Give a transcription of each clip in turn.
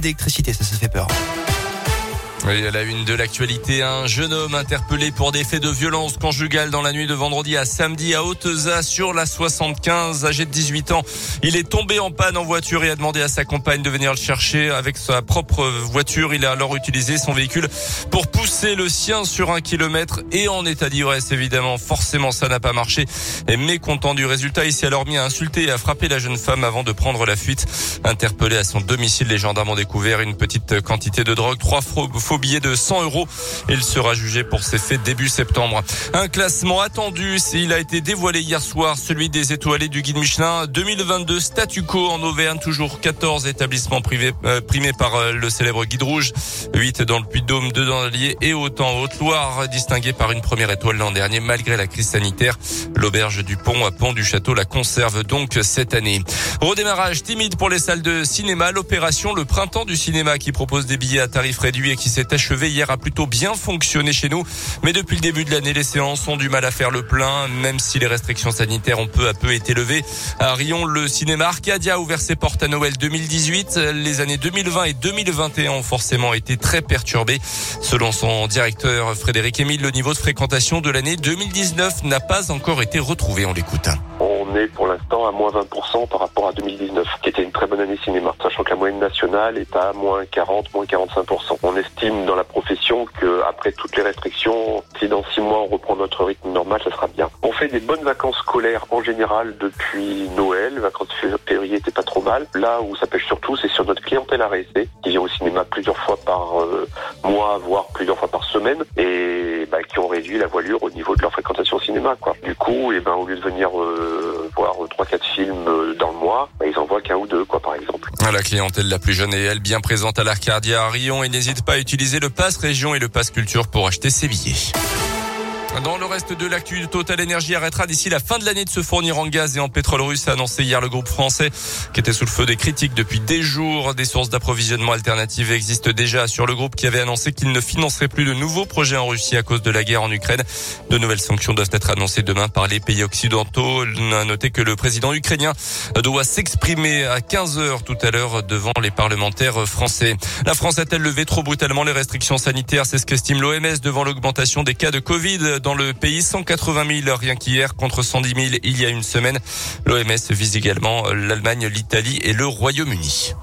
d'électricité, ça, ça fait peur. Oui, à la une de l'actualité, un jeune homme interpellé pour des faits de violence conjugale dans la nuit de vendredi à samedi à Hauteza sur la 75, âgé de 18 ans. Il est tombé en panne en voiture et a demandé à sa compagne de venir le chercher avec sa propre voiture. Il a alors utilisé son véhicule pour pousser le sien sur un kilomètre et en état d'ivresse évidemment. Forcément, ça n'a pas marché. Et mécontent du résultat, il s'est alors mis à insulter et à frapper la jeune femme avant de prendre la fuite. Interpellé à son domicile, les gendarmes ont découvert une petite quantité de drogue, trois faux faux billet de 100 euros. Il sera jugé pour ces faits début septembre. Un classement attendu, il a été dévoilé hier soir, celui des étoilés du guide Michelin 2022 statu quo en Auvergne, toujours 14 établissements privés euh, primés par euh, le célèbre guide rouge, 8 dans le Puy-de-Dôme, 2 dans l'Allier et autant en Haute-Loire, distingué par une première étoile l'an dernier malgré la crise sanitaire. L'auberge du Pont à Pont du Château la conserve donc cette année. Redémarrage timide pour les salles de cinéma, l'opération Le Printemps du cinéma qui propose des billets à tarif réduit et qui s'est hier a plutôt bien fonctionné chez nous. Mais depuis le début de l'année, les séances ont du mal à faire le plein, même si les restrictions sanitaires ont peu à peu été levées. À Rion, le cinéma Arcadia a ouvert ses portes à Noël 2018. Les années 2020 et 2021 ont forcément été très perturbées. Selon son directeur Frédéric Émile, le niveau de fréquentation de l'année 2019 n'a pas encore été retrouvé. On l'écoute on est pour l'instant à moins 20% par rapport à 2019, qui était une très bonne année cinéma, sachant que la moyenne nationale est à moins 40, moins 45%. On estime dans la profession que après toutes les restrictions, si dans six mois on reprend notre rythme normal, ça sera bien. On fait des bonnes vacances scolaires en général depuis Noël, les vacances février étaient pas trop mal. Là où ça pêche surtout, c'est sur notre clientèle à qui vient au cinéma plusieurs fois par euh, mois, voire plusieurs fois par semaine, et bah, qui ont réduit la voilure au niveau de leur fréquentation au cinéma. Quoi. Du coup, et eh ben, au lieu de venir euh, voir trois quatre films euh, dans le mois, bah, ils en voient qu'un ou deux quoi par exemple. La clientèle la plus jeune et elle bien présente à l'Arcadia à Rion et n'hésite pas à utiliser le pass région et le pass culture pour acheter ses billets. Dans le reste de l'actu, Total Energy arrêtera d'ici la fin de l'année de se fournir en gaz et en pétrole russe, a annoncé hier le groupe français, qui était sous le feu des critiques depuis des jours. Des sources d'approvisionnement alternatives existent déjà sur le groupe qui avait annoncé qu'il ne financerait plus de nouveaux projets en Russie à cause de la guerre en Ukraine. De nouvelles sanctions doivent être annoncées demain par les pays occidentaux. On a noté que le président ukrainien doit s'exprimer à 15 heures tout à l'heure devant les parlementaires français. La France a-t-elle levé trop brutalement les restrictions sanitaires? C'est ce qu'estime l'OMS devant l'augmentation des cas de Covid le pays. 180 000 rien qu'hier contre 110 000 il y a une semaine. L'OMS vise également l'Allemagne, l'Italie et le Royaume-Uni.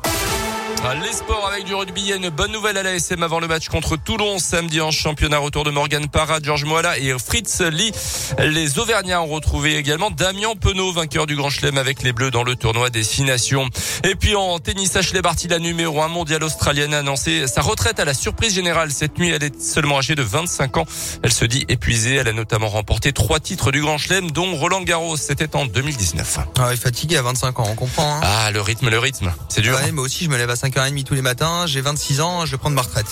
Les sports avec du rugby. Une bonne nouvelle à la SM avant le match contre Toulon samedi en championnat. Retour de Morgan Parra, Georges Moala et Fritz Lee. Les Auvergnats ont retrouvé également Damien Penaud, vainqueur du Grand Chelem avec les Bleus dans le tournoi des Six Nations. Et puis en tennis, Ashley Barty, la numéro 1 mondiale australienne, a annoncé sa retraite à la surprise générale. Cette nuit, elle est seulement âgée de 25 ans. Elle se dit épuisée. Elle a notamment remporté trois titres du Grand Chelem, dont Roland Garros. C'était en 2019. Ah, est fatigué à 25 ans, on comprend. Hein. ah, le rythme, le rythme. C'est dur. Ouais, moi aussi, je me lève à 5 5h30 tous les matins, j'ai 26 ans, je vais prendre ma retraite.